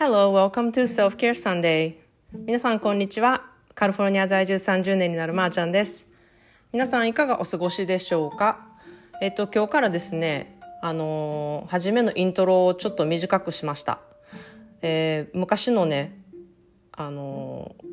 Hello, welcome to Self Care Sunday. 皆さんこんにちは。カリフォルニア在住30年になるまーちゃんです。皆さんいかがお過ごしでしょうか？えっと今日からですね、あのー、初めのイントロをちょっと短くしました。えー、昔のね、あのー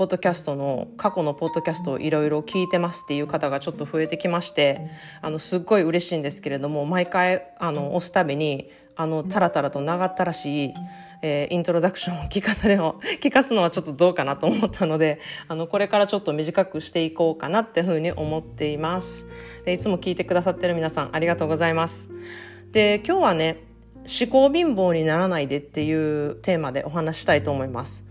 ポッドキャストの過去のポッドキャストをいろいろ聞いてますっていう方がちょっと増えてきましてあのすっごい嬉しいんですけれども毎回あの押すたびにあのタラタラと長ったらしい、えー、イントロダクションを聞かされの 聞かすのはちょっとどうかなと思ったのであのこれからちょっと短くしていこうかなっていうふうに思っています。でいつも聞いてくださってる皆さんありがとうございます。で今日はね思考貧乏にならないでっていうテーマでお話したいと思います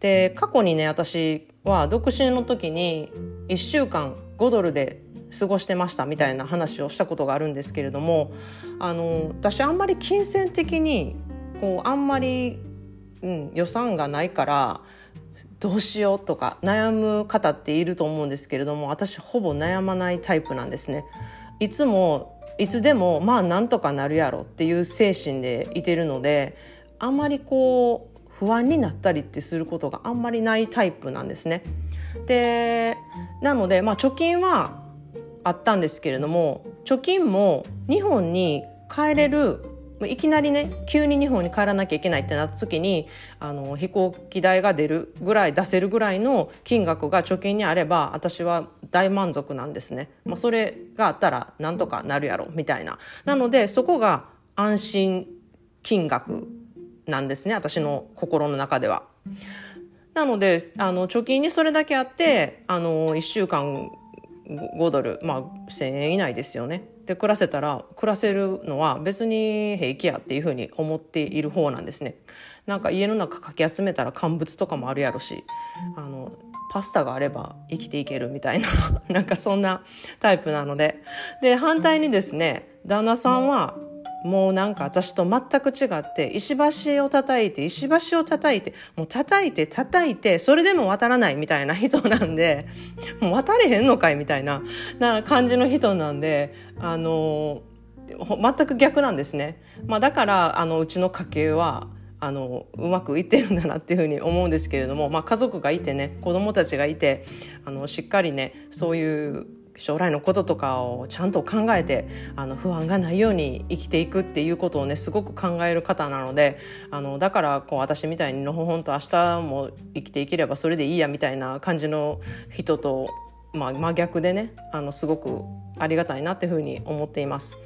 で過去にね私は独身の時に1週間5ドルで過ごしてましたみたいな話をしたことがあるんですけれどもあの私あんまり金銭的にこうあんまり、うん、予算がないからどうしようとか悩む方っていると思うんですけれども私ほぼ悩まないタイプなんですね。いつもいつでもまあなんとかなるやろっていう精神でいてるのであんまりこう不安になったりってすることがあんまりないタイプなんですね。でなので、まあ、貯金はあったんですけれども貯金も日本に帰れるいきなりね急に日本に帰らなきゃいけないってなった時にあの飛行機代が出るぐらい出せるぐらいの金額が貯金にあれば私は大満足なんですね。まあ、それがあったらなんとかなるやろみたいな。なのでそこが安心金額なんですね私の心の中では。なのであの貯金にそれだけあってあの1週間5ドルまあ1,000円以内ですよね。で暮らせたら暮らせるのは別に平気やっていうふうに思っている方なんですね。なんか家の中かき集めたら乾物とかもあるやろしあのパスタがあれば生きていけるみたいな なんかそんなタイプなのでで反対にですね旦那さんはもうなんか私と全く違って石橋を叩いて石橋を叩いてもう叩いて叩いてそれでも渡らないみたいな人なんで もう渡れへんのかいみたいなな感じの人なんであの全く逆なんですね。まあ、だからあのうちの家系はあのうまくいってるんだなっていうふうに思うんですけれども、まあ、家族がいてね子供たちがいてあのしっかりねそういう将来のこととかをちゃんと考えてあの不安がないように生きていくっていうことをねすごく考える方なのであのだからこう私みたいにのほほんと明日も生きていければそれでいいやみたいな感じの人と、まあ、真逆でねあのすごくありがたいなっていうふうに思っています。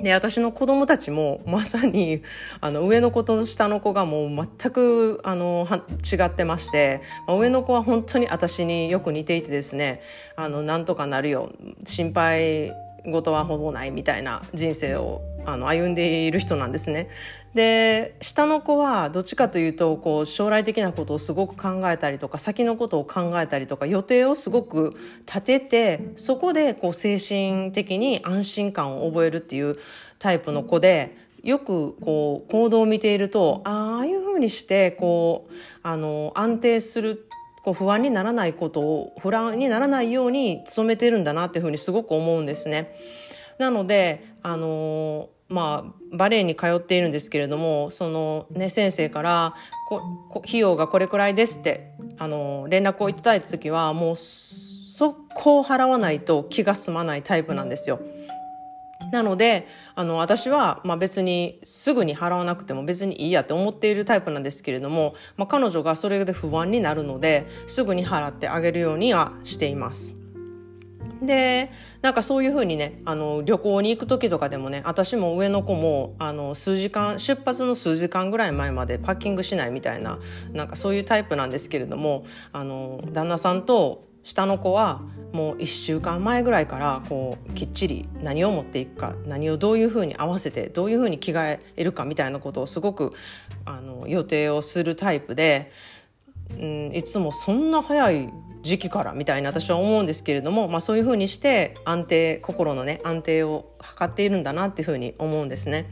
で私の子供たちもまさにあの上の子と下の子がもう全くあの違ってまして、まあ、上の子は本当に私によく似ていてですねあのなんとかなるよ心配事はほぼないみたいな人生をあの歩んでいる人なんですね。で下の子はどっちかというとこう将来的なことをすごく考えたりとか先のことを考えたりとか予定をすごく立ててそこでこう精神的に安心感を覚えるっていうタイプの子でよくこう行動を見ているとああいうふうにしてこうあの安定するこう不安にならないことを不安にならないように努めてるんだなっていうふうにすごく思うんですね。なのであのまあ、バレエに通っているんですけれどもその、ね、先生からこ費用がこれくらいですってあの連絡をいただいた時はもう速攻払わないと気が済まないタイプなんですよ。なのであの私は、まあ、別にすぐに払わなくても別にいいやって思っているタイプなんですけれども、まあ、彼女がそれで不安になるのですぐに払ってあげるようにはしています。でなんかそういうふうにねあの旅行に行く時とかでもね私も上の子もあの数時間出発の数時間ぐらい前までパッキングしないみたいななんかそういうタイプなんですけれどもあの旦那さんと下の子はもう1週間前ぐらいからこうきっちり何を持っていくか何をどういうふうに合わせてどういうふうに着替えるかみたいなことをすごくあの予定をするタイプで、うん、いつもそんな早い時期からみたいな私は思うんですけれども、まあ、そういうふうにして安定心のね安定を図っているんだなっていうふうに思うんですね。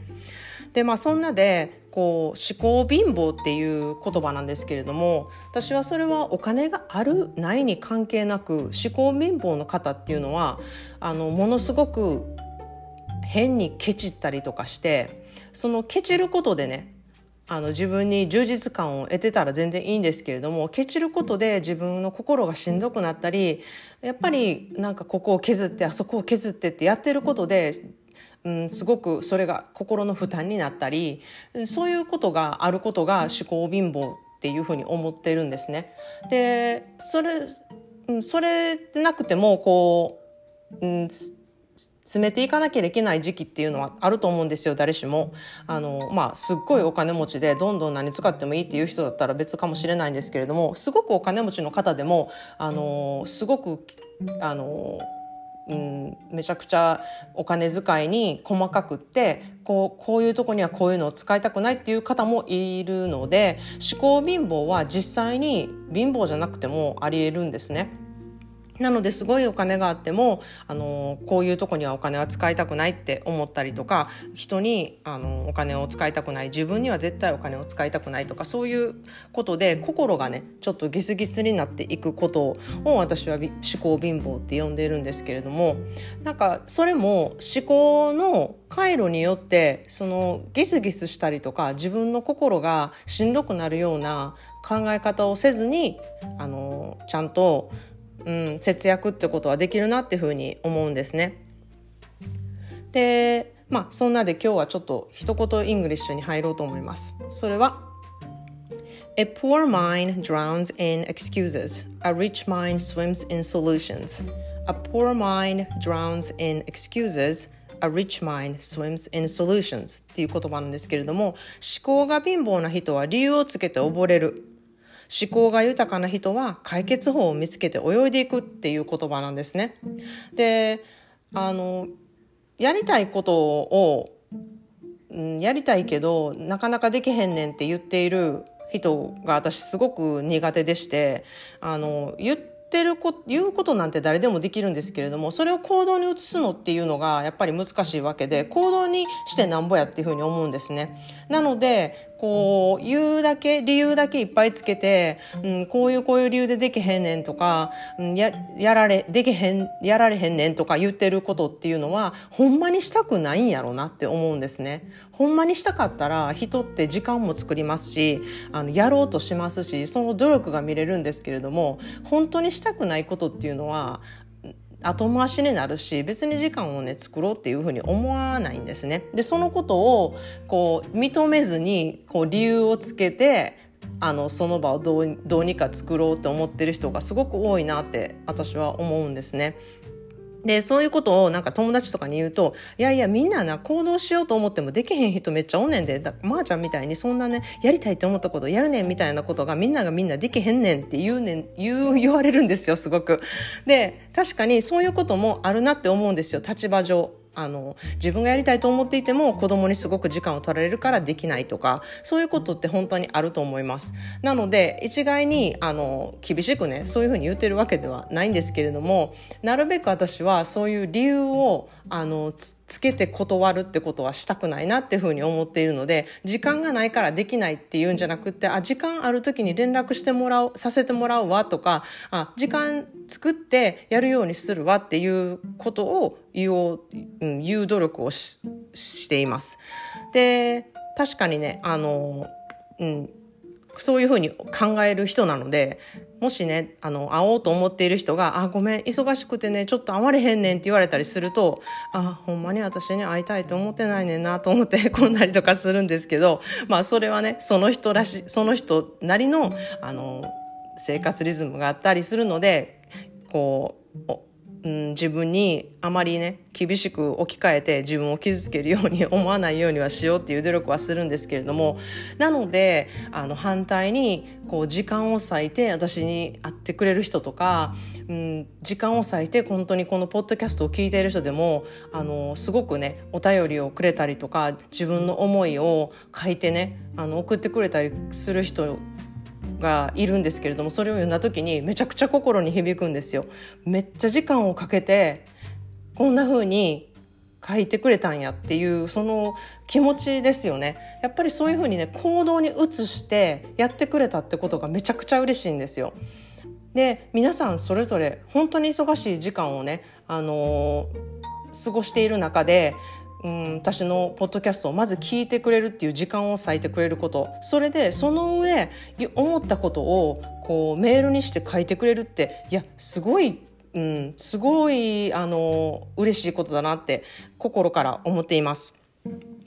でまあそんなでこう思考貧乏っていう言葉なんですけれども私はそれはお金があるないに関係なく思考貧乏の方っていうのはあのものすごく変にケチったりとかしてそのケチることでねあの自分に充実感を得てたら全然いいんですけれどもケチることで自分の心がしんどくなったりやっぱりなんかここを削ってあそこを削ってってやってることでうん、すごくそれが心の負担になったりそういうことがあることが思考貧乏っていうふうに思ってるんですね。でそれそれなくてもこう、うん、詰めていかなきゃいけない時期っていうのはあると思うんですよ誰しも。あのまあすっごいお金持ちでどんどん何使ってもいいっていう人だったら別かもしれないんですけれどもすごくお金持ちの方でもあのすごくあのうん、めちゃくちゃお金遣いに細かくってこうこういうとこにはこういうのを使いたくないっていう方もいるので思考貧乏は実際に貧乏じゃなくてもありえるんですね。なのですごいお金があってもあのこういうとこにはお金は使いたくないって思ったりとか人にあのお金を使いたくない自分には絶対お金を使いたくないとかそういうことで心がねちょっとギスギスになっていくことを私は思考貧乏って呼んでいるんですけれどもなんかそれも思考の回路によってそのギスギスしたりとか自分の心がしんどくなるような考え方をせずにあのちゃんとうん、節約ってことはできるなっていうふうに思うんですね。でまあそんなで今日はちょっと一言イングリッシュに入ろうと思います。それは A poor mind drowns in excuses. A rich mind swims in solutions. A poor mind drowns in excuses. A rich mind swims in solutions っていう言葉なんですけれども思考が貧乏な人は理由をつけて溺れる思考が豊かな人は解決法を見つけて泳いでいくっていう言葉なんですね。で、あの、やりたいことを、うん、やりたいけど、なかなかできへんねんって言っている人が私すごく苦手でして、あの、言ってるこ言うことなんて誰でもできるんですけれどもそれを行動に移すのっていうのがやっぱり難しいわけで行動にしてなんぼやっていうふうに思うんですね。なのでこう言うだけ理由だけいっぱいつけて、うん、こういうこういう理由でできへんねんとか、うん、ややられできへんやられへんねんとか言ってることっていうのはほんまにしたくないんやろうなって思うんですね。ほんまにしたかったら人って時間も作りますしあのやろうとしますしその努力が見れるんですけれども本当にしたくないことっていうのは後回しになるし別に時間をね作ろうっていうふうに思わないんですね。でそのことをこう認めずにこう理由をつけてあのその場をどうどうにか作ろうって思ってる人がすごく多いなって私は思うんですね。で、そういうことをなんか友達とかに言うと、いやいやみんなな行動しようと思ってもできへん人めっちゃおんねんで、だまー、あ、ちゃんみたいにそんなね、やりたいって思ったことやるねんみたいなことがみんながみんなできへんねんって言うねん、言う、言われるんですよ、すごく。で、確かにそういうこともあるなって思うんですよ、立場上。あの自分がやりたいと思っていても子供にすごく時間を取られるからできないとかそういうことって本当にあると思います。なので一概にあの厳しくねそういうふうに言ってるわけではないんですけれどもなるべく私はそういう理由をあのつけて断るってことはしたくないなっていうふうに思っているので時間がないからできないっていうんじゃなくてあ時間ある時に連絡してもらうさせてもらうわとかあ時間作ってやるようにするわっていうことを言おう、うん、言う努力をししています。で確かにねあの、うん、そういうふうに考える人なのでもしね、あの、会おうと思っている人が、あ、ごめん、忙しくてね、ちょっと会われへんねんって言われたりすると、あ、ほんまに私に会いたいと思ってないねんなと思って こんなりとかするんですけど、まあそれはね、その人らし、その人なりの、あの、生活リズムがあったりするので、こう、うん、自分にあまりね厳しく置き換えて自分を傷つけるように思わないようにはしようっていう努力はするんですけれどもなのであの反対にこう時間を割いて私に会ってくれる人とか、うん、時間を割いて本当にこのポッドキャストを聞いている人でもあのすごくねお便りをくれたりとか自分の思いを書いてねあの送ってくれたりする人がいるんですけれどもそれを読んだ時にめちゃくちゃ心に響くんですよ。めっちゃ時間をかけてこんな風に書いてくれたんやっていうその気持ちですよねやっぱりそういう風にね行動に移してやってくれたってことがめちゃくちゃ嬉しいんですよ。で皆さんそれぞれ本当に忙しい時間をね、あのー、過ごしている中でうん、私のポッドキャストをまず聞いてくれるっていう時間を割いてくれることそれでその上思ったことをこうメールにして書いてくれるっていやすごいうん、すごいあの嬉しいことだなって心から思っています。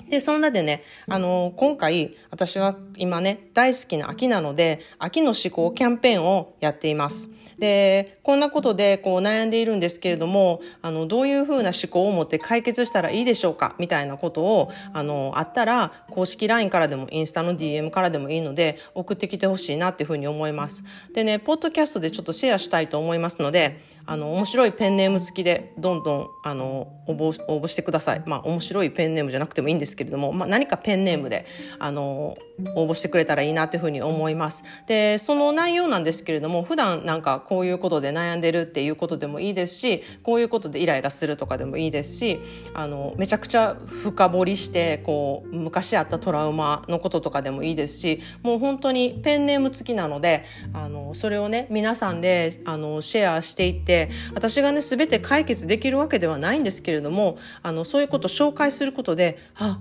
で、そんなでね、あの、今回、私は今ね、大好きな秋なので、秋の思考キャンペーンをやっています。で、こんなことでこう悩んでいるんですけれども、あの、どういうふうな思考を持って解決したらいいでしょうか？みたいなことを、あの、あったら、公式 LINE からでもインスタの DM からでもいいので、送ってきてほしいなっていうふうに思います。でね、ポッドキャストでちょっとシェアしたいと思いますので、あの面白いペンネーム好きでどんどんあの応募応募してください。まあ面白いペンネームじゃなくてもいいんですけれども、まあ、何かペンネームであの応募してくれたらいいなというふうに思います。でその内容なんですけれども普段なんかこういうことで悩んでるっていうことでもいいですしこういうことでイライラするとかでもいいですしあのめちゃくちゃ深掘りしてこう昔あったトラウマのこととかでもいいですしもう本当にペンネーム付きなのであのそれをね皆さんであのシェアしていってて私がね全て解決できるわけではないんですけれどもあのそういうことを紹介することであ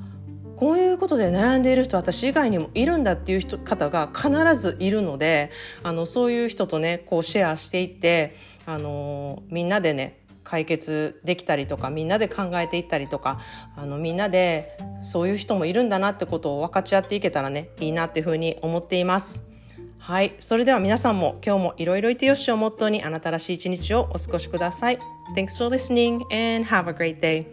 こういうことで悩んでいる人私以外にもいるんだっていう人方が必ずいるのであのそういう人とねこうシェアしていってあのみんなでね解決できたりとかみんなで考えていったりとかあのみんなでそういう人もいるんだなってことを分かち合っていけたらねいいなっていうふうに思っています。はい。それでは皆さんも今日もいろいろいてよしをモットーにあなたらしい一日をお過ごしください。Thanks for listening and have a great day.